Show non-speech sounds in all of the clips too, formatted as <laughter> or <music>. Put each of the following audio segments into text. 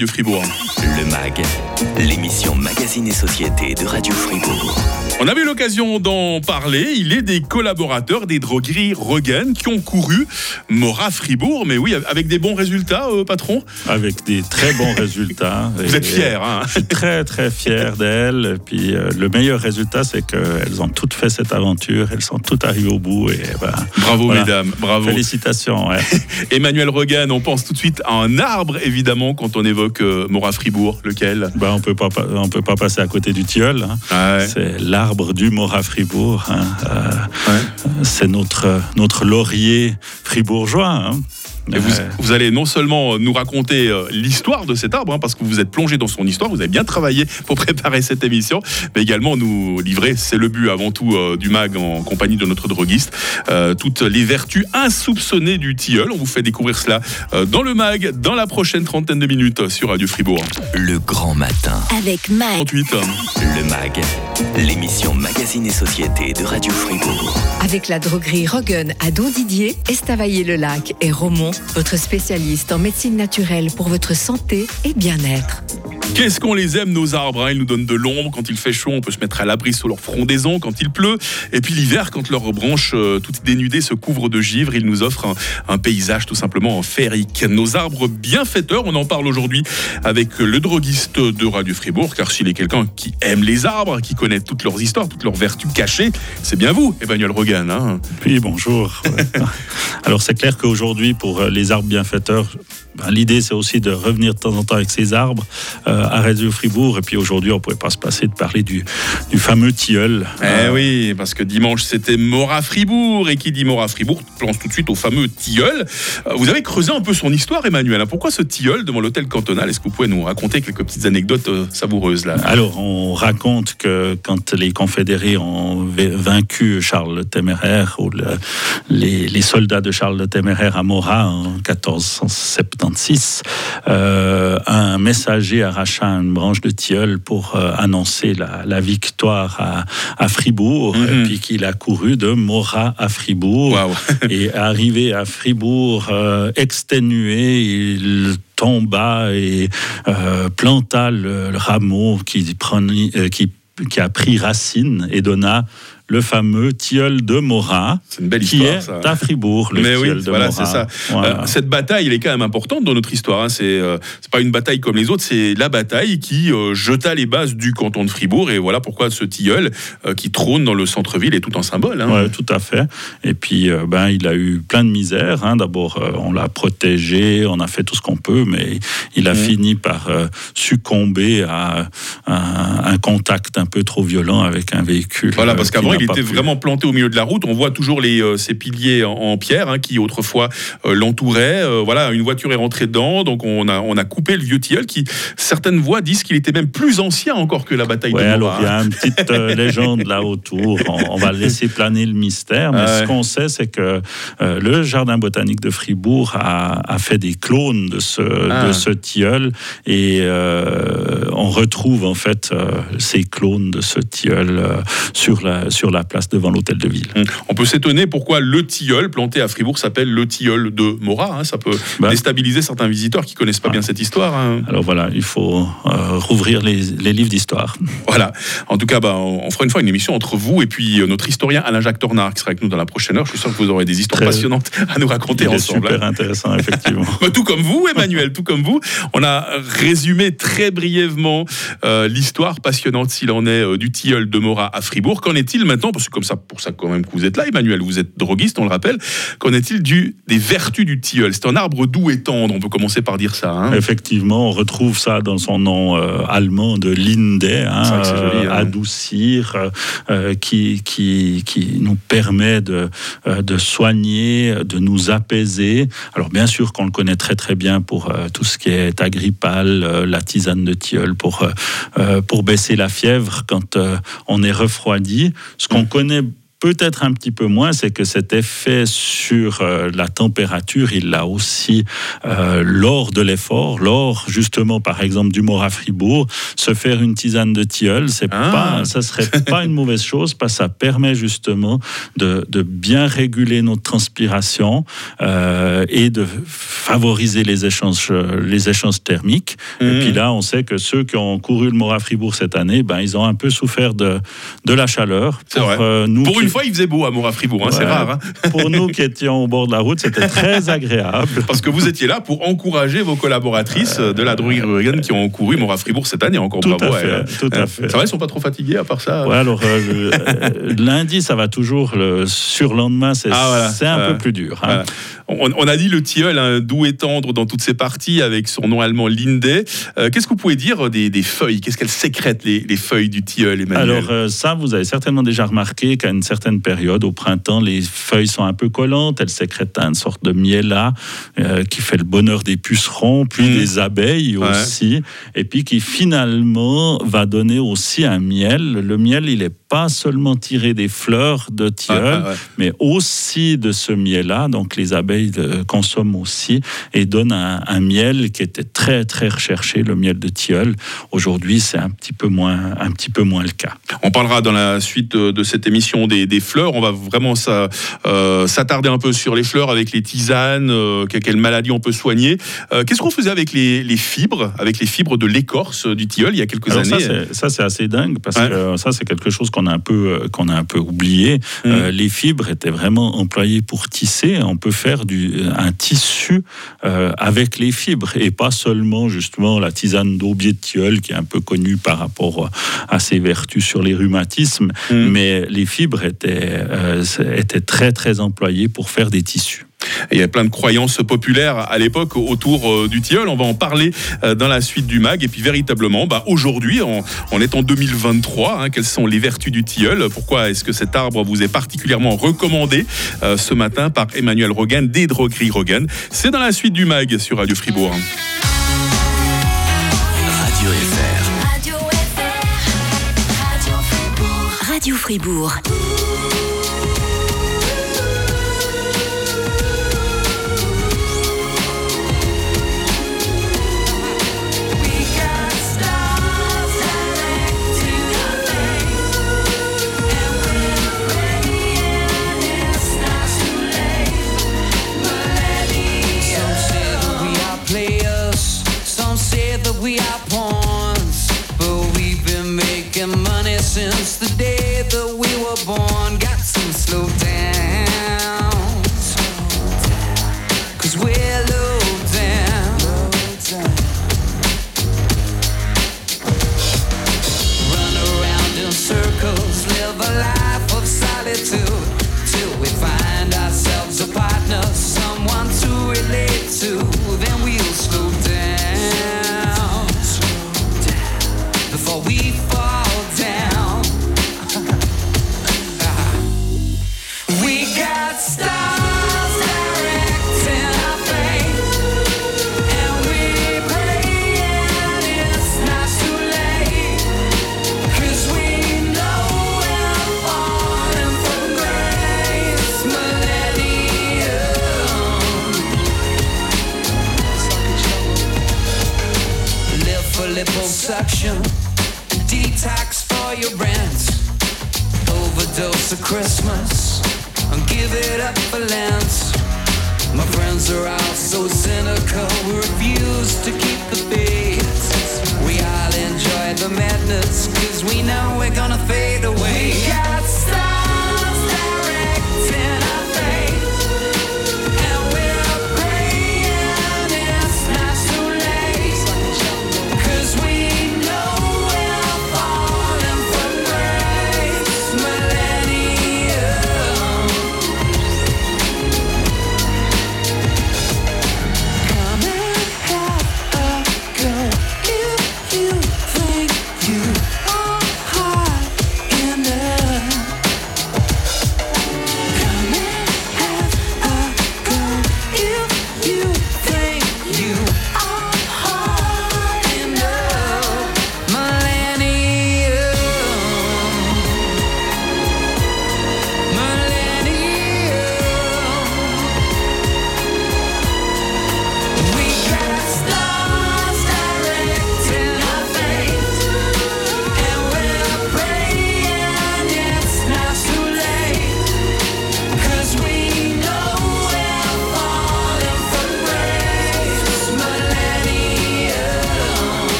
de Fribourg. Le MAG, l'émission Magazine et Société de Radio Fribourg. On avait l'occasion d'en parler. Il est des collaborateurs des drogueries Regen qui ont couru Mora Fribourg. Mais oui, avec des bons résultats, euh, patron? Avec des très bons résultats. <laughs> Vous êtes fier, hein? Je suis très, très fier d'elles. Puis euh, le meilleur résultat, c'est qu'elles ont toutes fait cette aventure. Elles sont toutes arrivées au bout. Et, ben, bravo, mesdames. Bravo. Félicitations. <laughs> Emmanuel Regen, on pense tout de suite à un arbre, évidemment, quand on évoque euh, Mora Fribourg. Lequel ben, On peut pas, on peut pas passer à côté du tilleul. Hein. Ah c'est l'arbre du Mora Fribourg. Hein. Euh, c'est notre, notre laurier fribourgeois. Hein. Vous, allez non seulement nous raconter euh, l'histoire de cet arbre, hein, parce que vous êtes plongé dans son histoire, vous avez bien travaillé pour <laughs> préparer cette émission, mais également nous livrer, c'est le but avant tout euh, du MAG en compagnie de notre droguiste, toutes les vertus insoupçonnées du tilleul. On vous fait découvrir cela dans le MAG, dans la prochaine trentaine de minutes sur Radio Fribourg. Le grand matin. Avec MAG. Le MAG, l'émission Magazine et Société de Radio Fribourg. Avec la droguerie Rogan à Don Didier, Estavayer-le-Lac et Romont, votre spécialiste en médecine naturelle pour votre santé et bien-être. Qu'est-ce qu'on les aime nos arbres hein? Ils nous donnent de l'ombre quand il fait chaud, on peut se mettre à l'abri sous leur frondaison quand il pleut. Et puis l'hiver, quand leurs branches euh, toutes dénudées se couvrent de givre, ils nous offrent un, paysage tout simplement féerique. Nos arbres bienfaiteurs, on en parle aujourd'hui avec le droguiste de Radio Fribourg, car s'il est quelqu'un qui aime les arbres, qui connaît toutes leurs histoires, toutes leurs vertus cachées, c'est bien vous, Emmanuel Rogan. Hein? Oui, bonjour. <laughs> Alors c'est clair qu'aujourd'hui, pour les arbres bienfaiteurs, ben, l'idée c'est aussi de revenir de temps en temps avec ces arbres. Euh, à Radio Fribourg. Et puis aujourd'hui, on ne pouvait pas se passer de parler du, du fameux tilleul. Eh euh, oui, parce que dimanche, c'était Mora Fribourg. Et qui dit Mora Fribourg pense tout de suite au fameux tilleul. Euh, vous avez creusé un peu son histoire, Emmanuel. Pourquoi ce tilleul devant l'hôtel cantonal? Est-ce que vous pouvez nous raconter quelques petites anecdotes savoureuses là? Alors, on raconte que quand les confédérés ont vaincu Charles le Téméraire, ou les, les, soldats de Charles le Téméraire à Mora en 1476, un messager arraché une branche de tilleul pour euh, annoncer la, victoire à, Fribourg, et mhm. puis qu'il a couru de Morat à Fribourg. <laughs> et arrivé à Fribourg, euh, exténué, il tomba et euh, planta le, rameau qui, qui, qui a pris racine et donna le fameux tilleul de Morat, une belle qui est à Fribourg, le Mais oui, de voilà, c'est ça. Euh, cette bataille, elle est quand même importante dans notre histoire. Hein. C'est euh, c'est pas une bataille comme les autres, c'est la bataille qui euh, jeta les bases du canton de Fribourg. Et voilà pourquoi ce tilleul qui trône dans le centre-ville est tout un symbole. Hein. Oui, tout à fait. Et puis, ben, il a eu plein de misère. Hein. D'abord, on l'a protégé, on a fait tout ce qu'on peut, mais il a mmh. fini par succomber à un, un, contact un peu trop violent avec un véhicule. Voilà, parce qu'avant, il était vraiment planté au milieu de la route. On voit toujours les, euh, ces piliers en, pierre hein, qui autrefois euh, l'entouraient. Euh, voilà, une voiture est rentrée dedans, donc on a, on a coupé le vieux tilleul qui, certaines voix disent qu'il était même plus ancien encore que la bataille ouais, de alors il y a une petite <laughs> légende là autour. On, va laisser planer le mystère, mais ce qu'on sait, c'est que le jardin botanique de Fribourg a, a fait des clones de ce, ah. de ce tilleul et on retrouve en fait ces clones de ce tilleul sur la, sur la place devant l'hôtel de ville. Hum. On peut s'étonner pourquoi le tilleul planté à Fribourg s'appelle le tilleul de Morat. Hein. Ça peut bah. déstabiliser certains visiteurs qui connaissent pas ah. bien cette histoire. Hein. Alors voilà, il faut euh, rouvrir les, livres d'histoire. <laughs> Voilà. En tout cas, bah, on fera une fois une émission entre vous et puis euh, notre historien Alain-Jacques Tornard qui sera avec nous dans la prochaine heure. Je suis sûr que vous aurez des histoires passionnantes à nous raconter ensemble. Super intéressant, effectivement. <laughs> Bah, tout comme vous, Emmanuel, tout comme vous. On a résumé très brièvement euh, l'histoire passionnante, s'il en est, du tilleul de Morat à Fribourg. Qu'en est-il maintenant Parce que comme ça, pour ça quand même que vous êtes là, Emmanuel, vous êtes droguiste, on le rappelle. Qu'en est-il du, des vertus du tilleul? C'est un arbre doux et tendre, on peut commencer par dire ça. Hein. Effectivement, on retrouve ça dans son nom euh, allemand de Linde, hein, euh, hein. adoucir, euh, qui, qui, qui nous permet de, de soigner, de nous apaiser. Alors bien sûr qu'on le connaît très très bien pour tout ce qui est agrippal, la tisane de tilleul pour, pour baisser la fièvre quand on est refroidi. Ce qu'on connaît peut-être un petit peu moins, c'est que cet effet sur euh, la température, il l'a aussi euh, lors de l'effort, lors justement par exemple du mort à Fribourg, se faire une tisane de tilleul, c'est Ah. pas, ça serait pas une mauvaise chose parce que ça permet justement de, de bien réguler notre transpiration euh, et de favoriser les échanges, euh, les échanges thermiques. Et Mhm. puis là, on sait que ceux qui ont couru le mort à Fribourg cette année, ben, ils ont un peu souffert de, de la chaleur. C'est vrai. euh, nous Pour qui- une fois, il faisait beau à Mora Fribourg, hein, c'est rare. hein. pour nous qui étions au bord de la route, c'était très <laughs> agréable. Parce que vous étiez là pour encourager vos collaboratrices euh, de la Reagan qui ont couru Mora Fribourg cette année. Encore Tout bravo à fait, tout à Hein. fait. Ça va, elles sont pas trop fatiguées à part ça Ouais, alors euh, euh, lundi, ça va toujours. Le surlendemain, c'est Ah, voilà. un peu plus dur. hein. On, on a dit le tilleul, doux et tendre dans toutes ses parties, avec son nom allemand Linde. Euh, Qu'est-ce que vous pouvez dire des, des feuilles? Qu'est-ce qu'elles sécrètent, les, les feuilles du tilleul, Emmanuel? Alors euh, ça, vous avez certainement déjà remarqué qu'à une certaine période, au printemps, les feuilles sont un peu collantes, elles sécrètent une sorte de miel-là euh, qui fait le bonheur des pucerons, puis Mhm. des abeilles Ouais. aussi, et puis qui finalement va donner aussi un miel. Le miel, il n'est pas seulement tiré des fleurs de tilleul, ouais, ouais. mais aussi de ce miel-là. Donc les abeilles le consomment aussi et donnent un, un miel qui était très très recherché, le miel de tilleul. Aujourd'hui, c'est un petit peu moins un petit peu moins le cas. On parlera dans la suite de, de cette émission des, des fleurs. On va vraiment euh, s'attarder un peu sur les fleurs avec les tisanes, euh, que- quelles maladies on peut soigner. Euh, Qu'est-ce qu'on faisait avec les, les fibres, avec les fibres de l'écorce du tilleul il y a quelques Alors années? ça, c'est assez dingue parce Ouais. que euh, ça, c'est quelque chose qu'on a un peu, euh, qu'on a un peu oublié. Euh, les fibres étaient vraiment employées pour tisser. On peut faire du, un tissu euh, avec les fibres et pas seulement justement la tisane d'aubier de tilleul qui est un peu connue par rapport à ses vertus sur les rhumatismes. Mhm. Mais les fibres étaient, euh, étaient très très employées pour faire des tissus. Et il y a plein de croyances populaires à l'époque autour euh, du tilleul. On va en parler euh, dans la suite du mag. Et puis véritablement, bah, aujourd'hui, on, on est en 2023. hein, quelles sont les vertus du tilleul? Pourquoi est-ce que cet arbre vous est particulièrement recommandé euh, ce matin par Emmanuel Rogan des drogueries Rogan? C'est dans la suite du mag sur Radio Fribourg. Radio FR. Radio FR. Radio Fribourg. Radio Fribourg.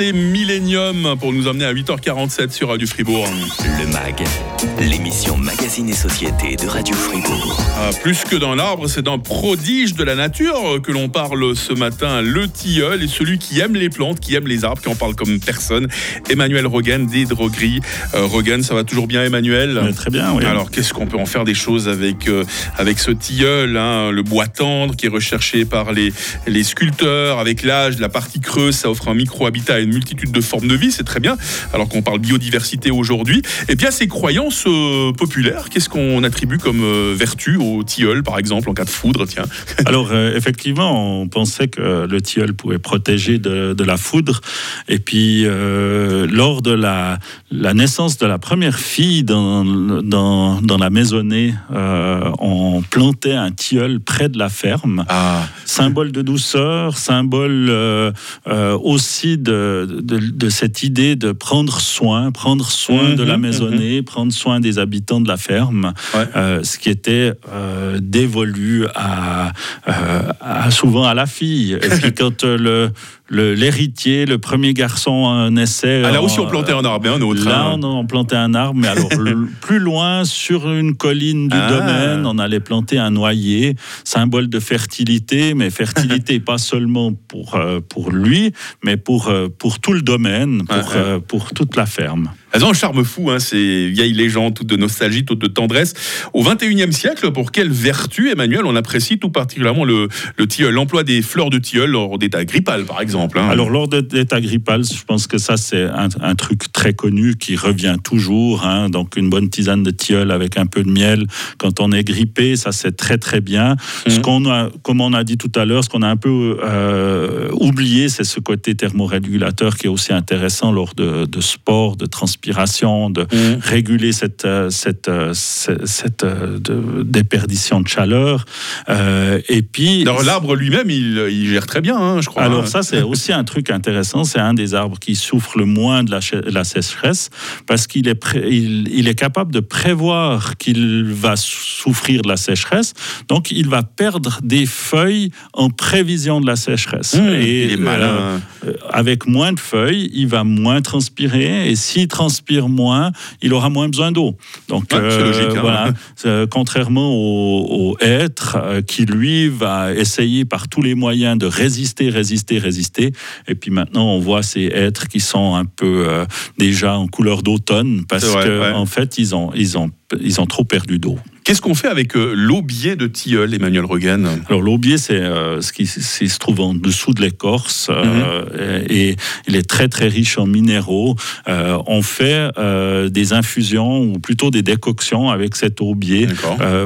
Et Millennium pour nous emmener à 8h47 sur Radio Fribourg. Le MAG, l'émission Magazine et Société de Radio Fribourg. Ah, plus que dans l'arbre, c'est d'un prodige de la nature que l'on parle ce matin, le tilleul et celui qui aime les plantes, qui aime les arbres, qui en parle comme personne. Emmanuel Rogan des drogueries. Euh, Rogan, ça va toujours bien, Emmanuel Très bien, oui. Alors, qu'est-ce qu'on peut en faire des choses avec, euh, avec ce tilleul, hein, le bois tendre qui est recherché par les, les sculpteurs, avec l'âge, la partie creuse, ça offre un micro-habitat une multitude de formes de vie, c'est très bien, alors qu'on parle biodiversité aujourd'hui. Et bien, ces croyances euh, populaires, qu'est-ce qu'on attribue comme euh, vertu au tilleul, par exemple, en cas de foudre, tiens? <laughs> Alors, euh, effectivement, on pensait que le tilleul pouvait protéger de, de la foudre. Et puis, lors de la, la naissance de la première fille dans, dans, dans la maisonnée, on plantait un tilleul près de la ferme. Ah, symbole de douceur, symbole euh, euh, aussi de, de, de cette idée de prendre soin, prendre soin de la Mhm, maisonnée, prendre soin des habitants de la ferme, Ouais. euh, ce qui était euh, dévolu à, euh, à- souvent à la fille. Et puis <laughs> quand le- l'héritier, le, premier garçon naissait, Ah, là aussi, on plantait un arbre et un autre. Là, hein. on, on plantait un arbre, mais alors <laughs> plus loin, sur une colline du Ah. domaine, on allait planter un noyer, symbole de fertilité, mais fertilité <laughs> pas seulement pour, euh, pour lui, mais pour, euh, pour tout le domaine, pour, Ouais, ouais. euh, pour toute la ferme. Elles ont un charme fou, hein, ces vieilles légendes, toutes de nostalgie, toutes de tendresse. Au 21e siècle, pour quelle vertu, Emmanuel, on apprécie tout particulièrement le, le tilleul, l'emploi des fleurs de tilleul lors d'état grippal, par exemple hein? Alors, lors de l'état grippal, je pense que ça, c'est un, un truc très connu qui revient toujours. hein. Donc, une bonne tisane de tilleul avec un peu de miel. Quand on est grippé, ça, c'est très, très bien. Ce Mhm. qu'on a, comme on a dit tout à l'heure, ce qu'on a un peu euh, oublié, c'est ce côté thermorégulateur qui est aussi intéressant lors de, de sport, de de Mhm. réguler cette, euh, cette, euh, cette, cette, euh, de- déperdition de chaleur. Euh, et puis, l'arbre lui-même, il, il gère très bien, hein, je crois. alors hein. ça, c'est <laughs> aussi un truc intéressant. C'est un des arbres qui souffre le moins de la, la sécheresse parce qu'il est, il, il est capable de prévoir qu'il va souffrir de la sécheresse. Donc, il va perdre des feuilles en prévision de la sécheresse. Mmh, Et il est malin. euh, avec moins de feuilles, il va moins transpirer. Et s'il transpire moins, il aura moins besoin d'eau. Donc, Ouais, logique, hein. voilà. <laughs> Euh, contrairement au, au hêtre euh, qui, lui, va essayer par tous les moyens de résister, résister, résister. Et puis maintenant, on voit ces hêtres qui sont un peu euh, déjà en couleur d'automne parce qu'en ouais. en fait, ils ont, ils, ont, ils ont trop perdu d'eau. Qu'est-ce qu'on fait avec euh, l'aubier de tilleul, Emmanuel Regan Alors l'aubier, c'est euh, ce qui, se trouve en dessous de l'écorce euh, et il est très très riche en minéraux. On fait des infusions ou plutôt des décoctions avec cet aubier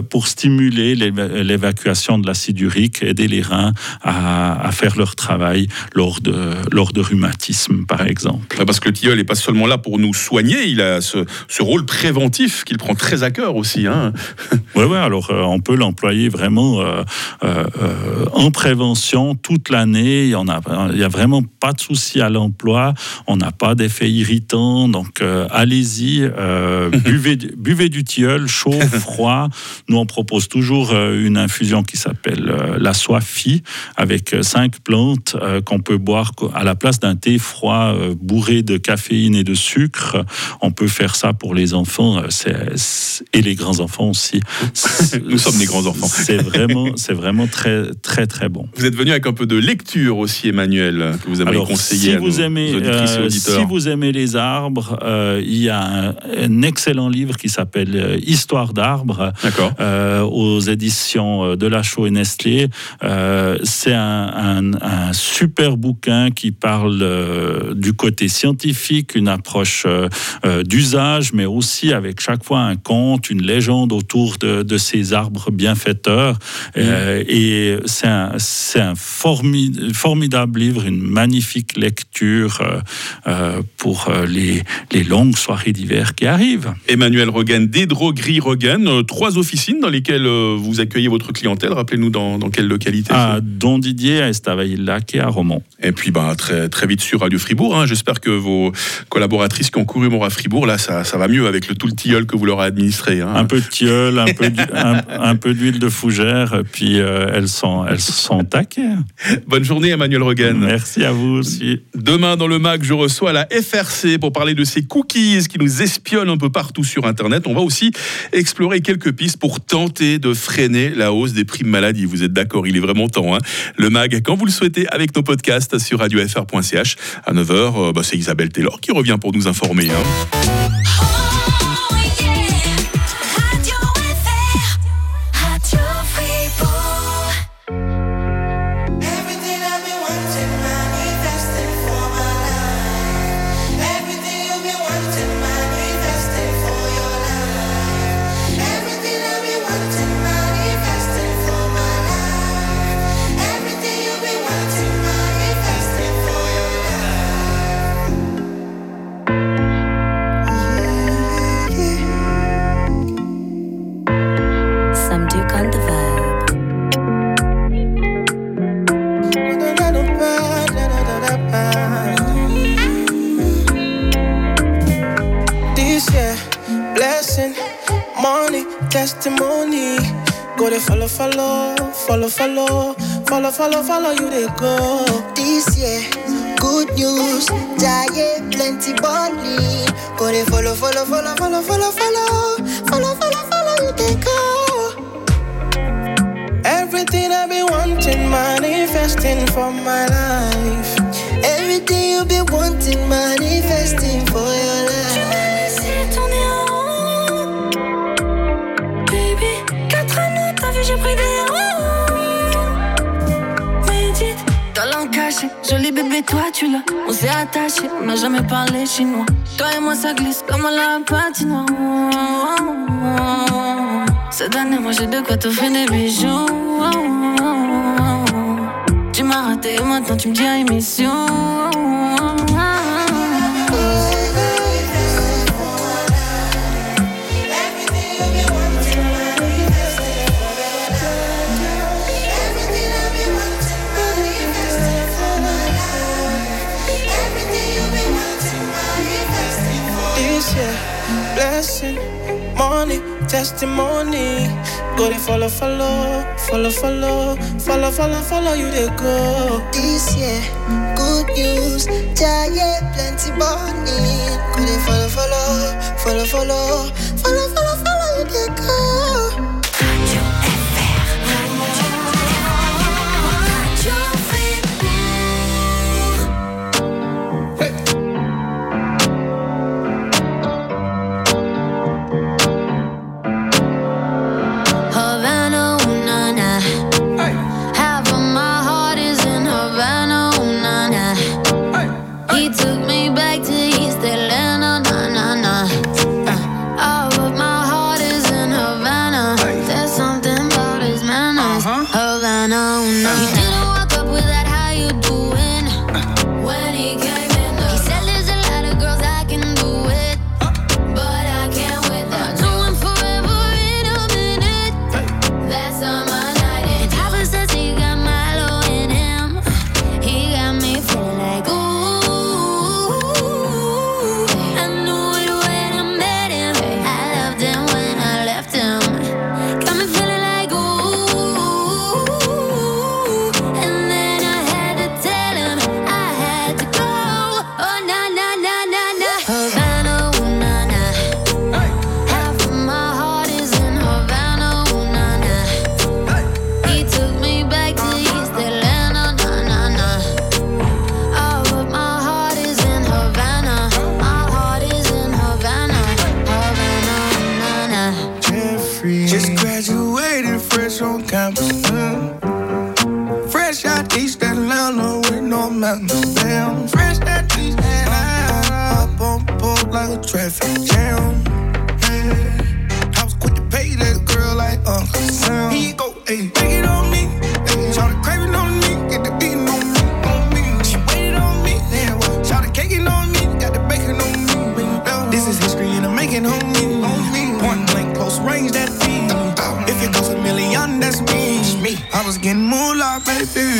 pour stimuler l'éva- l'évacuation de l'acide urique, aider les reins à, à faire leur travail lors de, lors de rhumatisme, par exemple. Bah, Parce que le tilleul n'est pas seulement là pour nous soigner, il a ce, ce rôle préventif qu'il prend très à cœur aussi. Hein. <laughs> Oui, ouais, alors euh, on peut l'employer vraiment euh, euh, en prévention toute l'année. Il y en a, a vraiment pas de souci à l'emploi. On n'a pas d'effet irritant. Donc allez-y, <laughs> buvez, du- buvez du tilleul, chaud, <laughs> froid. Nous on propose toujours une infusion qui s'appelle la soifie avec cinq plantes qu'on peut boire à la place d'un thé froid bourré de caféine et de sucre. On peut faire ça pour les enfants et les grands enfants aussi. <laughs> Nous sommes des grands enfants. C'est vraiment, c'est vraiment très, très, très bon. Vous êtes venu avec un peu de lecture aussi, Emmanuel, que vous aimeriez Alors, conseiller si à vous, nos aimez, auditrices et euh, auditeurs. si vous aimez les arbres, euh, il y a un, un excellent livre qui s'appelle euh, Histoire d'arbres euh, aux éditions de Lachaud et Nestlé. Euh, c'est un, un- un super bouquin qui parle du côté scientifique, une approche d'usage, mais aussi avec chaque fois un conte, une légende autour de, de ces arbres bienfaiteurs. Euh, et c'est un, c'est un formi- formidable livre, une magnifique lecture euh, euh, pour les, les longues soirées d'hiver qui arrivent. Emmanuel Rogan, des drogueries Rogan, trois officines dans lesquelles vous accueillez votre clientèle. Rappelez-nous dans, dans quelle localité. À Don Didier, à Estavayer-Lac et à Romont. Et puis bah, très, très vite sur Radio Fribourg. hein. J'espère que vos collaboratrices qui ont couru Mora Fribourg, là, ça, ça va mieux avec le tout le tilleul que vous leur avez administré. hein. Un peu de tilleul, un peu, d'hu- un, un peu d'huile de fougère, puis euh, elles sont, elles sont taquées. Bonne journée, Emmanuel Rogan. Merci à vous aussi. Demain, dans le MAC, je reçois la FRC pour parler de ces cookies qui nous espionnent un peu partout sur Internet. On va aussi explorer quelques pistes pour tenter de freiner la hausse des primes maladie. Vous êtes d'accord Il est vraiment temps. hein. le MAG, quand vous le souhaitez, avec nos podcasts sur radiofr.ch. À 9h, bah, c'est Isabelle Taylor qui revient pour nous informer. hein. Follow, follow, follow, follow, follow, you they go. This year, good news, giant plenty money. Go they follow, follow, follow, follow, follow, follow, follow, follow, follow you they go. Everything I've been wanting, manifesting for my life. Everything you been wanting, manifesting for your life. C'est tourné en rond. Baby, 4 années, t'as vu, j'ai pris des joli bébé, toi tu l'as. On s'est attaché, on n'a jamais parlé chinois. Toi et moi, ça glisse comme à la patinoire. Cette année, moi j'ai de quoi t'offrir des bijoux. Tu m'as raté, maintenant tu me dis à émission. Blessing, money, testimony. Go to follow, follow, follow, follow, follow, follow, follow you they go. This year, good news, giant plenty money. Go they follow, follow, follow, follow, follow, follow,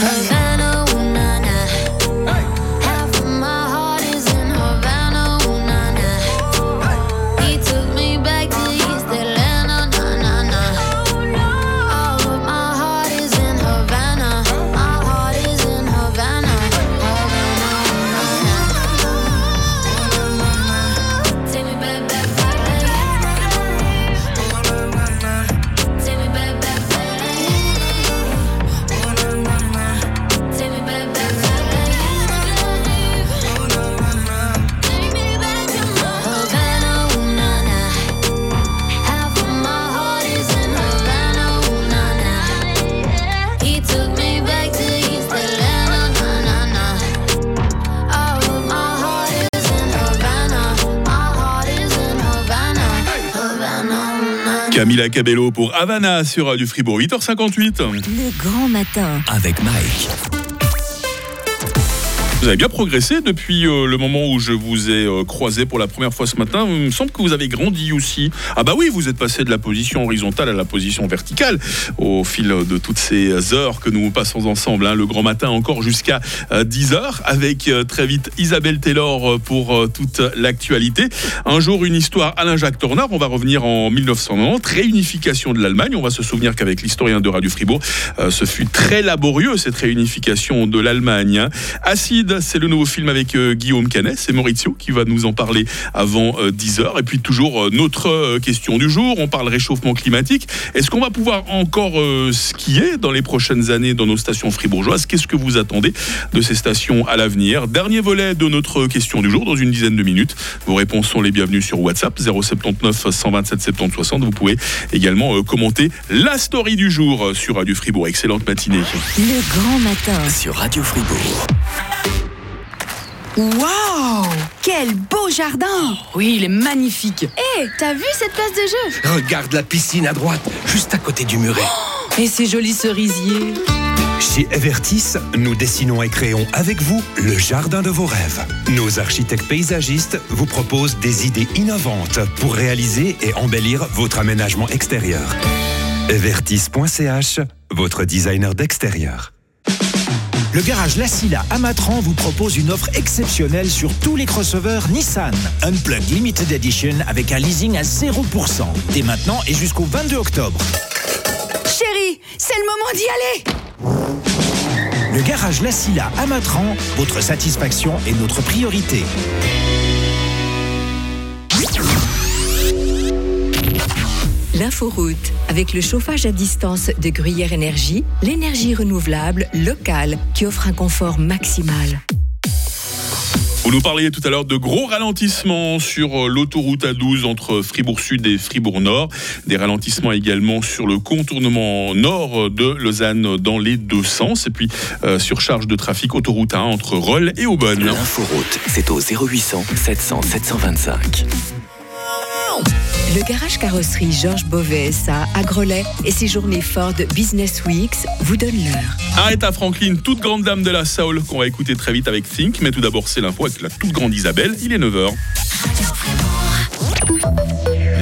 Hello. Camila Cabello pour Havana sur Radio Fribourg, 8h58. Le grand matin. Avec Mike. Vous avez bien progressé depuis euh, le moment où je vous ai euh, croisé pour la première fois ce matin. Il me semble que vous avez grandi aussi. Ah bah oui, vous êtes passé de la position horizontale à la position verticale au fil de toutes ces heures que nous passons ensemble. hein. Le grand matin encore jusqu'à 10h avec euh, très vite Isabelle Taylor pour toute l'actualité. Un jour, une histoire Alain-Jacques Tornard. On va revenir en 1990. Réunification de l'Allemagne. On va se souvenir qu'avec l'historien de Radio Fribourg, ce fut très laborieux cette réunification de l'Allemagne. hein. C'est le nouveau film avec euh, Guillaume Canet. C'est Maurizio qui va nous en parler avant 10h. Et puis toujours euh, notre euh, question du jour. On parle réchauffement climatique. Est-ce qu'on va pouvoir encore euh, skier dans les prochaines années dans nos stations fribourgeoises? Qu'est-ce que vous attendez de ces stations à l'avenir? Dernier volet de notre question du jour dans une dizaine de minutes. Vos réponses sont les bienvenues sur WhatsApp 079 127 70 60. Vous pouvez également euh, commenter la story du jour euh, sur Radio Fribourg. Excellente matinée. Le grand matin. Sur Radio Fribourg. Waouh Quel beau jardin Oui, il est magnifique. Hé, t'as vu cette place de jeu? Regarde la piscine à droite, juste à côté du muret. Et ces jolis cerisiers. Chez Evertis, nous dessinons et créons avec vous le jardin de vos rêves. Nos architectes paysagistes vous proposent des idées innovantes pour réaliser et embellir votre aménagement extérieur. Evertis.ch, votre designer d'extérieur. Le garage La Silla à Matran vous propose une offre exceptionnelle sur tous les crossovers Nissan. Unplugged Limited Edition avec un leasing à 0%. Dès maintenant et jusqu'au 22 octobre. Chérie, c'est le moment d'y aller Le garage La Silla à Matran, votre satisfaction est notre priorité. L'inforoute. Avec le chauffage à distance de Gruyère Énergie, l'énergie renouvelable, locale, qui offre un confort maximal. Vous nous parliez tout à l'heure de gros ralentissements sur euh, l'autoroute A12 entre Fribourg Sud et Fribourg Nord. Des ralentissements également sur le contournement nord de Lausanne dans les deux sens. Et puis euh, surcharge de trafic autoroute 1 entre Rolles et Aubonne. L'inforoute, c'est au 0800 700 725. Le garage carrosserie Georges Beauvais SA à Grelais et ses journées Ford Business Weeks vous donnent l'heure. Aretha Franklin, toute grande dame de la soul, qu'on va écouter très vite avec Think. Mais tout d'abord, c'est l'info avec la toute grande Isabelle. Il est 9h.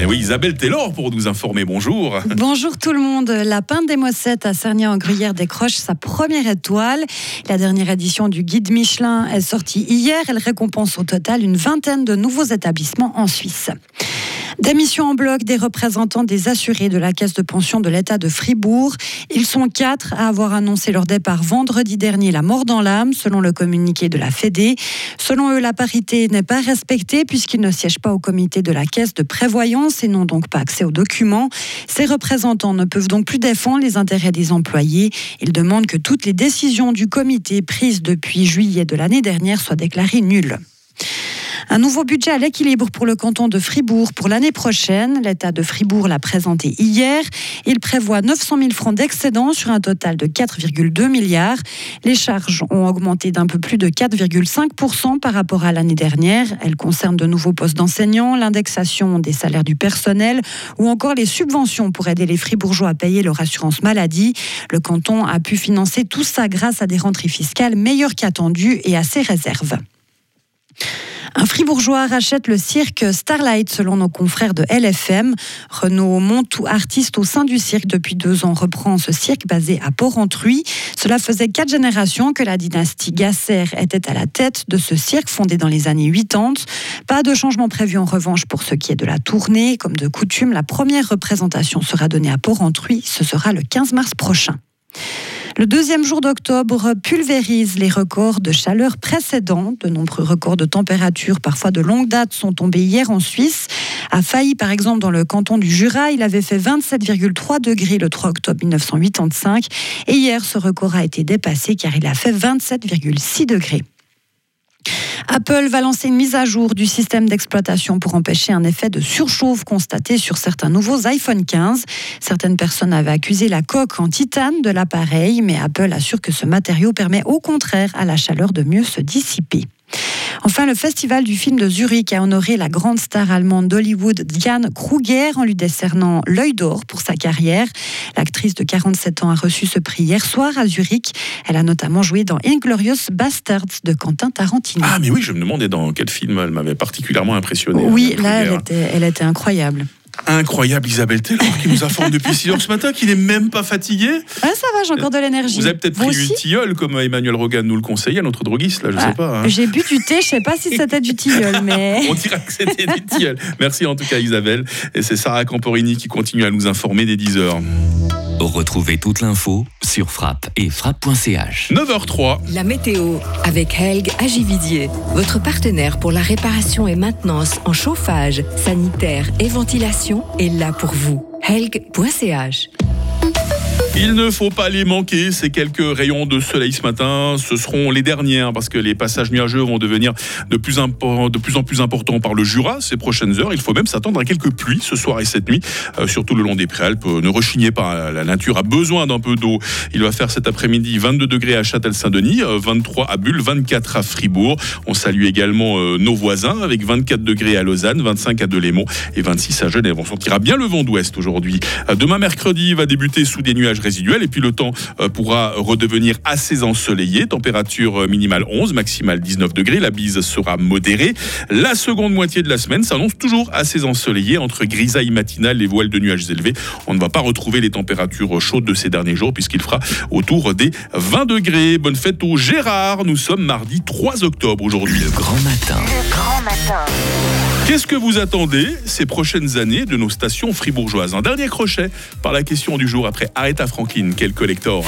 Et oui, Isabelle Taylor pour nous informer. Bonjour. Bonjour tout le monde. La Pinte des Mossettes à Cernier-en-Gruyère décroche sa première étoile. La dernière édition du guide Michelin est sortie hier. Elle récompense au total une vingtaine de nouveaux établissements en Suisse. Démission en bloc des représentants des assurés de la caisse de pension de l'État de Fribourg. Ils sont quatre à avoir annoncé leur départ vendredi dernier la mort dans l'âme, selon le communiqué de la Fédé. Selon eux, la parité n'est pas respectée puisqu'ils ne siègent pas au comité de la caisse de prévoyance et n'ont donc pas accès aux documents. Ces représentants ne peuvent donc plus défendre les intérêts des employés. Ils demandent que toutes les décisions du comité prises depuis juillet de l'année dernière soient déclarées nulles. Un nouveau budget à l'équilibre pour le canton de Fribourg pour l'année prochaine. L'État de Fribourg l'a présenté hier. Il prévoit 900 000 francs d'excédent sur un total de 4,2 milliards. Les charges ont augmenté d'un peu plus de 4,5% par rapport à l'année dernière. Elles concernent de nouveaux postes d'enseignants, l'indexation des salaires du personnel ou encore les subventions pour aider les Fribourgeois à payer leur assurance maladie. Le canton a pu financer tout ça grâce à des rentrées fiscales meilleures qu'attendues et à ses réserves. Un fribourgeois rachète le cirque Starlight selon nos confrères de LFM. Renaud Montou, artiste au sein du cirque depuis deux ans, reprend ce cirque basé à Port-Entruy. Cela faisait quatre générations que la dynastie Gasser était à la tête de ce cirque fondé dans les années 80. Pas de changement prévu en revanche pour ce qui est de la tournée. Comme de coutume, la première représentation sera donnée à Port-Entruy. Ce sera le 15 mars prochain. Le deuxième jour d'octobre pulvérise les records de chaleur précédents. De nombreux records de température, parfois de longue date, sont tombés hier en Suisse. À Failly, par exemple, dans le canton du Jura, il avait fait 27,3 degrés le 3 octobre 1985. Et hier, ce record a été dépassé car il a fait 27,6 degrés. Apple va lancer une mise à jour du système d'exploitation pour empêcher un effet de surchauffe constaté sur certains nouveaux iPhone 15. Certaines personnes avaient accusé la coque en titane de l'appareil, mais Apple assure que ce matériau permet au contraire à la chaleur de mieux se dissiper. Enfin, le festival du film de Zurich a honoré la grande star allemande d'Hollywood Diane Kruger en lui décernant l'œil d'or pour sa carrière. L'actrice de 47 ans a reçu ce prix hier soir à Zurich. Elle a notamment joué dans Inglorious Bastards de Quentin Tarantino. Ah, mais oui, je me demandais dans quel film elle m'avait particulièrement impressionné. oui, là, elle Kruger. était, elle était incroyable. Incroyable Isabelle Taylor qui nous informe depuis 6 heures ce matin qu'il n'est même pas fatigué. Ah, ça va, j'ai encore de l'énergie. Vous avez peut-être pris du tilleul comme Emmanuel Rogan nous le conseillait, notre droguiste, là, je Ah, sais pas. hein. J'ai bu du thé, je sais pas si c'était du tilleul, <laughs> mais. On dira que c'était du tilleul. Merci en tout cas Isabelle. Et c'est Sarah Camporini qui continue à nous informer des 10 heures. Retrouvez toute l'info sur frappe et frappe.ch. 9h03. La météo avec Helg Agividier, votre partenaire pour la réparation et maintenance en chauffage, sanitaire et ventilation est là pour vous. Helg.ch Il ne faut pas les manquer, ces quelques rayons de soleil ce matin. Ce seront les derniers, parce que les passages nuageux vont devenir de plus, de plus en plus importants par le Jura ces prochaines heures. Il faut même s'attendre à quelques pluies ce soir et cette nuit, euh, surtout le long des Préalpes. Euh, Ne rechignez pas, la nature a besoin d'un peu d'eau. Il va faire cet après-midi 22 degrés à Châtel-Saint-Denis, euh, 23 à Bulle, 24 à Fribourg. On salue également euh, nos voisins avec 24 degrés à Lausanne, 25 à Delémont et 26 à Genève. On sentira bien le vent d'ouest aujourd'hui. Euh, Demain mercredi va débuter sous des nuages résiduels et puis le temps euh, pourra redevenir assez ensoleillé. Température euh, minimale 11, maximale 19 degrés. La bise sera modérée. La seconde moitié de la semaine s'annonce toujours assez ensoleillée entre grisaille matinale et voiles de nuages élevés. On ne va pas retrouver les températures chaudes de ces derniers jours puisqu'il fera autour des 20 degrés. Bonne fête au Gérard. Nous sommes mardi 3 octobre aujourd'hui. Le grand matin. Grand matin. Qu'est-ce que vous attendez ces prochaines années de nos stations fribourgeoises? Un dernier crochet par la question du jour après Aretha Franklin, quel collector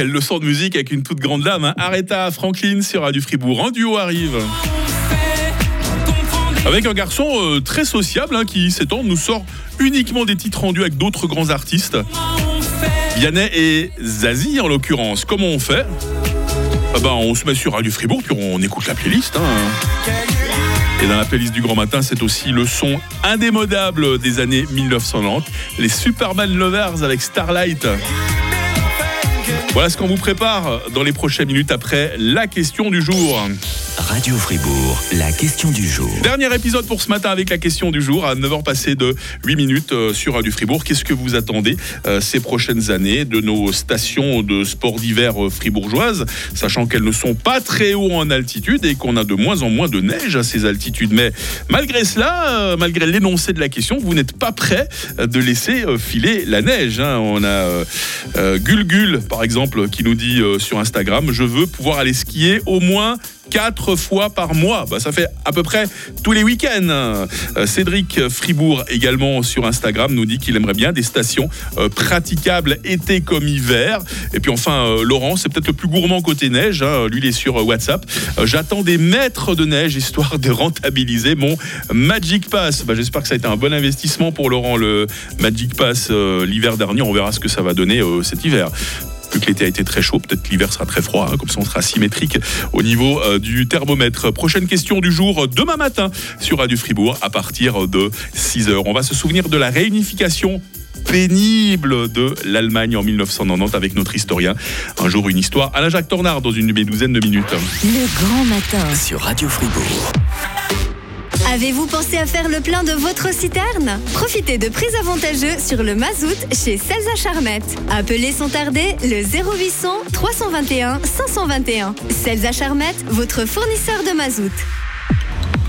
quelle leçon de musique avec une toute grande dame. Hein. Aretha Franklin sur Radio Fribourg. Un duo arrive. Avec un garçon euh, très sociable hein, qui s'étend, nous sort uniquement des titres rendus avec d'autres grands artistes. Vianney et Zazie en l'occurrence. Comment on fait? Ah ben, On se met sur Radio Fribourg puis on écoute la playlist. hein. Et dans la playlist du Grand Matin, c'est aussi le son indémodable des années 1990, les Superman Lovers avec Starlight. Voilà ce qu'on vous prépare dans les prochaines minutes après la question du jour. Radio Fribourg, la question du jour. Dernier épisode pour ce matin avec la question du jour à 9h passées de 8 minutes euh, sur Radio Fribourg. Qu'est-ce que vous attendez euh, ces prochaines années de nos stations de sport d'hiver euh, fribourgeoises, sachant qu'elles ne sont pas très haut en altitude et qu'on a de moins en moins de neige à ces altitudes. Mais malgré cela, malgré l'énoncé de la question, vous n'êtes pas prêt de laisser filer la neige. hein. On a Gulgul, par exemple, qui nous dit sur Instagram, je veux pouvoir aller skier au moins fois par mois. Bah, ça fait à peu près tous les week-ends. Euh, Cédric Fribourg également sur Instagram nous dit qu'il aimerait bien des stations euh, praticables été comme hiver. Et puis enfin euh, Laurent, c'est peut-être le plus gourmand côté neige. hein. Lui il est sur WhatsApp. J'attends des mètres de neige histoire de rentabiliser mon Magic Pass. Bah, J'espère que ça a été un bon investissement pour Laurent le Magic Pass l'hiver dernier. On verra ce que ça va donner cet hiver vu que l'été a été très chaud, peut-être que l'hiver sera très froid, hein, comme ça on sera symétrique au niveau euh, du thermomètre. Prochaine question du jour, euh, demain matin sur Radio Fribourg à partir de 6h. On va se souvenir de la réunification pénible de l'Allemagne en 1990 avec notre historien. Un jour une histoire à la Jacques Tornard dans une demi-douzaine de minutes. Le grand matin. Sur Radio Fribourg. Avez-vous pensé à faire le plein de votre citerne? Profitez de prix avantageux sur le mazout chez Celsa Charmette. Appelez sans tarder le 0800 321 521. Celsa Charmette, votre fournisseur de mazout.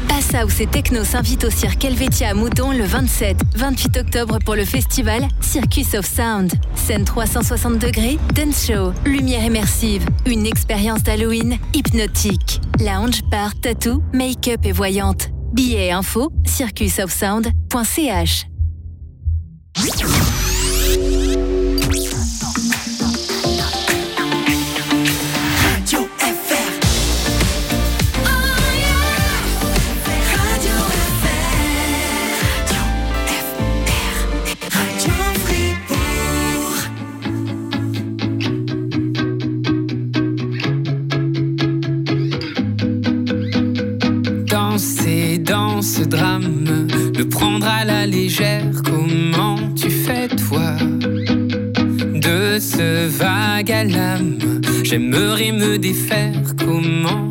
Passhouse et Techno s'invitent au cirque Helvetia à Mouton le 27, 28 octobre pour le festival Circus of Sound. Scène 360 degrés, dance show, lumière immersive, une expérience d'Halloween hypnotique. Lounge, bar, tattoo, make-up et voyante. Billets et infos. Prendre à la légère, comment tu fais toi De ce vague à l'âme, j'aimerais me défaire, comment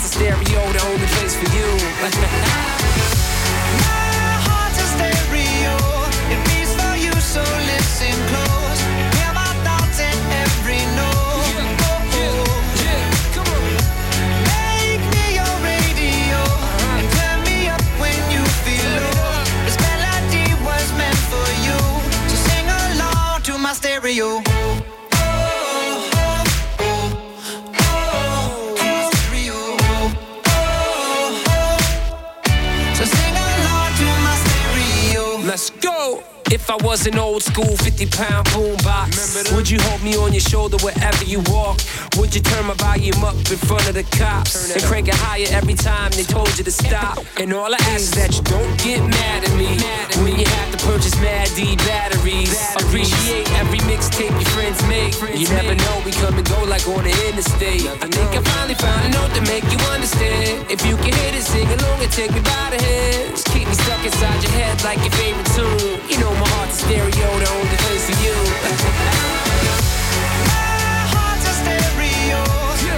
heart's a stereo, the only place for you. <laughs> My heart's a stereo. It beats for you, so listen close. Hear my thoughts in every note. Make If I was an old school 50 pound boombox, would you hold me on your shoulder wherever you walk? Would you turn my volume up in front of the cops and crank it higher every time they told you to stop? And all I ask is that you don't get mad at me when you have to purchase Mad D batteries. Appreciate every mixtape friends make. You never know, we come and go like on the interstate. I think I finally found a note to make you understand. If you can hit it, sing along and take me by the hands. Keep me stuck inside your head like your favorite tune. You know my heart's a stereo, the only place for you. My heart's a stereo.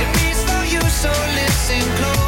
It beats for you, so listen close.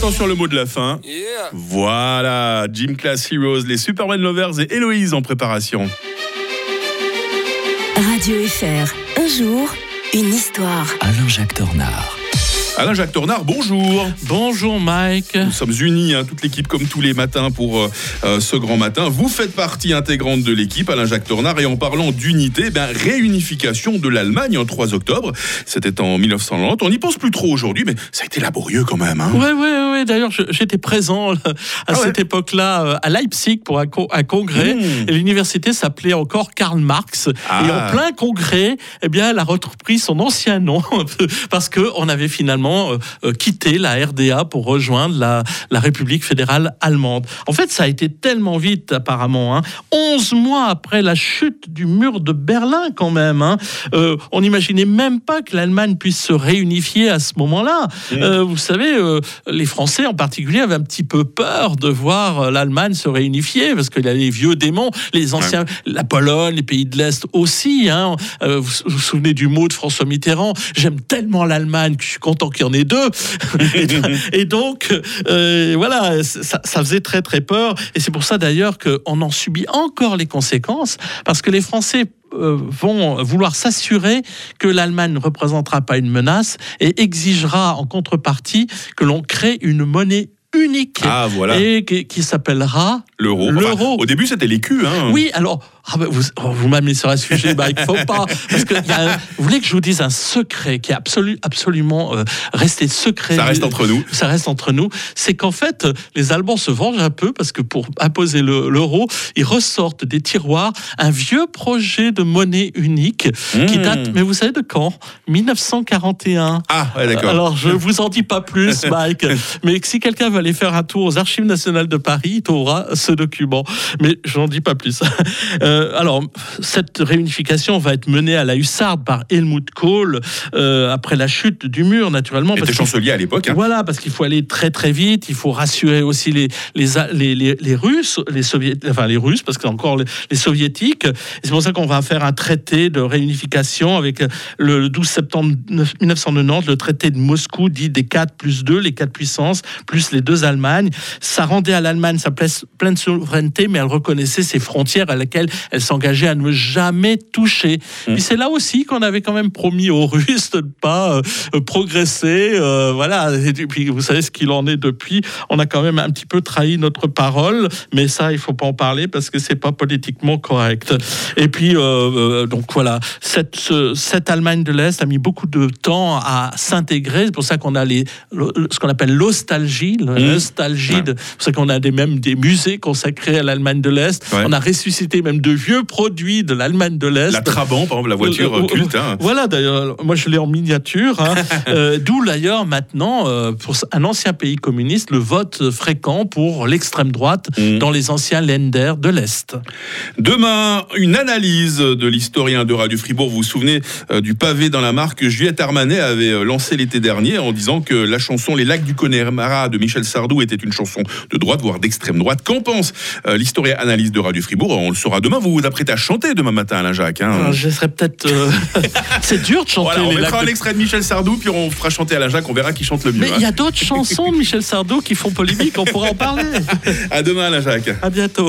Attention le mot de la fin. Voilà, Gym Class Heroes, les Superman Lovers et Héloïse en préparation. Radio FR, un jour, une histoire. Alain-Jacques Tornard. Alain-Jacques Tornard, bonjour. Bonjour Mike. Nous sommes unis, hein, toute l'équipe, comme tous les matins pour euh, euh, ce grand matin. Vous faites partie intégrante de l'équipe, Alain-Jacques Tornard. Et en parlant d'unité, ben, réunification de l'Allemagne en 3 octobre. C'était en 1990. On n'y pense plus trop aujourd'hui, mais ça a été laborieux quand même. Hein. Ouais, ouais, ouais. D'ailleurs, j'étais présent là, à cette époque-là euh, à Leipzig pour un, co- un congrès. Et l'université s'appelait encore Karl Marx. Ah. Et en plein congrès, eh bien, elle a repris son ancien nom <laughs> parce que on avait finalement euh, euh, quitté la RDA pour rejoindre la, la République fédérale allemande. En fait, ça a été tellement vite apparemment. Hein. 11 mois après la chute du mur de Berlin, quand même. Hein. Euh, on n'imaginait même pas que l'Allemagne puisse se réunifier à ce moment-là. Euh, vous savez, euh, les Français en particulier avaient un petit peu peur de voir l'Allemagne se réunifier parce qu'il y a les vieux démons, les anciens, la Pologne, les pays de l'Est aussi. Hein. Vous vous vous souvenez du mot de François Mitterrand J'aime tellement l'Allemagne que je suis content qu'il y en ait deux. <laughs> et, donc, euh, voilà, ça, ça faisait très très peur. Et c'est pour ça d'ailleurs qu'on en subit encore les conséquences parce que les Français euh, vont vouloir s'assurer que l'Allemagne ne représentera pas une menace et exigera en contrepartie que l'on crée une monnaie unique Ah, voilà. et qui, qui s'appellera L'euro. Enfin, L'euro. au début, c'était l'écu. Hein. Oui, alors, ah vous, oh, vous m'amenez sur un sujet, bah, il faut pas. Parce que il y a un- vous voulez que je vous dise un secret qui est absolu, absolument euh, resté secret. Ça reste entre nous. Ça reste entre nous. C'est qu'en fait, euh, les Allemands se vengent un peu parce que pour imposer le- l'euro, ils ressortent des tiroirs un vieux projet de monnaie unique qui Mmh. date, mais vous savez de quand? 1941. Ah, ouais, d'accord. Alors, je vous en dis pas plus, <laughs> Mike. mais si quelqu'un veut aller faire un tour aux Archives nationales de Paris, il trouvera ce document. Mais je n'en dis pas plus. Euh, alors, cette réunification va être menée à la hussarde par Helmut Kohl euh, après la chute du mur, naturellement. Il était chancelier à l'époque. hein. voilà, parce qu'il faut aller très très vite, il faut rassurer aussi les, les, les, les, les Russes, les Soviétiques, enfin les Russes, parce que encore les, les Soviétiques. C'est pour ça qu'on va faire un traité de réunification avec le 12 septembre 1990, le traité de Moscou dit des quatre plus deux, les quatre puissances, plus les deux Allemagnes. Ça rendait à l'Allemagne sa pleine souveraineté, mais elle reconnaissait ses frontières à laquelle elle s'engageait à ne jamais toucher. Puis c'est là aussi qu'on avait quand même promis aux Russes de ne pas euh, progresser. euh, voilà. Et puis vous savez ce qu'il en est depuis. On a quand même un petit peu trahi notre parole, mais ça, il faut pas en parler parce que c'est pas politiquement correct. Et puis euh, donc voilà, cette, ce- cette Allemagne de l'Est a mis beaucoup de temps à s'intégrer. C'est pour ça qu'on a les, le- ce qu'on appelle l'ostalgie, la Mmh. nostalgie. de- C'est pour ça qu'on a des, même des musées consacrés à l'Allemagne de l'Est. Ouais. On a ressuscité même de vieux produits de l'Allemagne de l'Est. La Trabant, par exemple, la voiture Euh, euh, culte. hein. Voilà, d'ailleurs, moi je l'ai en miniature. hein. <laughs> Euh, D'où d'ailleurs maintenant, euh, pour un ancien pays communiste, le vote fréquent pour l'extrême droite Mmh. dans les anciens Länder de l'Est. Demain, une analyse de l'historien de Radio Fribourg. Vous vous souvenez du pavé dans la mare que Juliette Armanet avait lancé l'été dernier en disant que la chanson Les lacs du Connemara de Michel Sardou était une chanson de droite, voire d'extrême droite. Qu'en pense l'historien analyse de Radio Fribourg? On le saura demain. Vous vous apprêtez à chanter demain matin, Alain Jacques. hein. Alors, je serais peut-être. euh, <laughs> C'est dur de chanter Voilà, on les mettra lacs un de- extrait de Michel Sardou, puis on fera chanter Alain Jacques. On verra qui chante le mieux. Mais il y hein. a d'autres chansons de <laughs> Michel Sardou qui font polémique, on pourra en parler. À demain, Alain Jacques. À bientôt.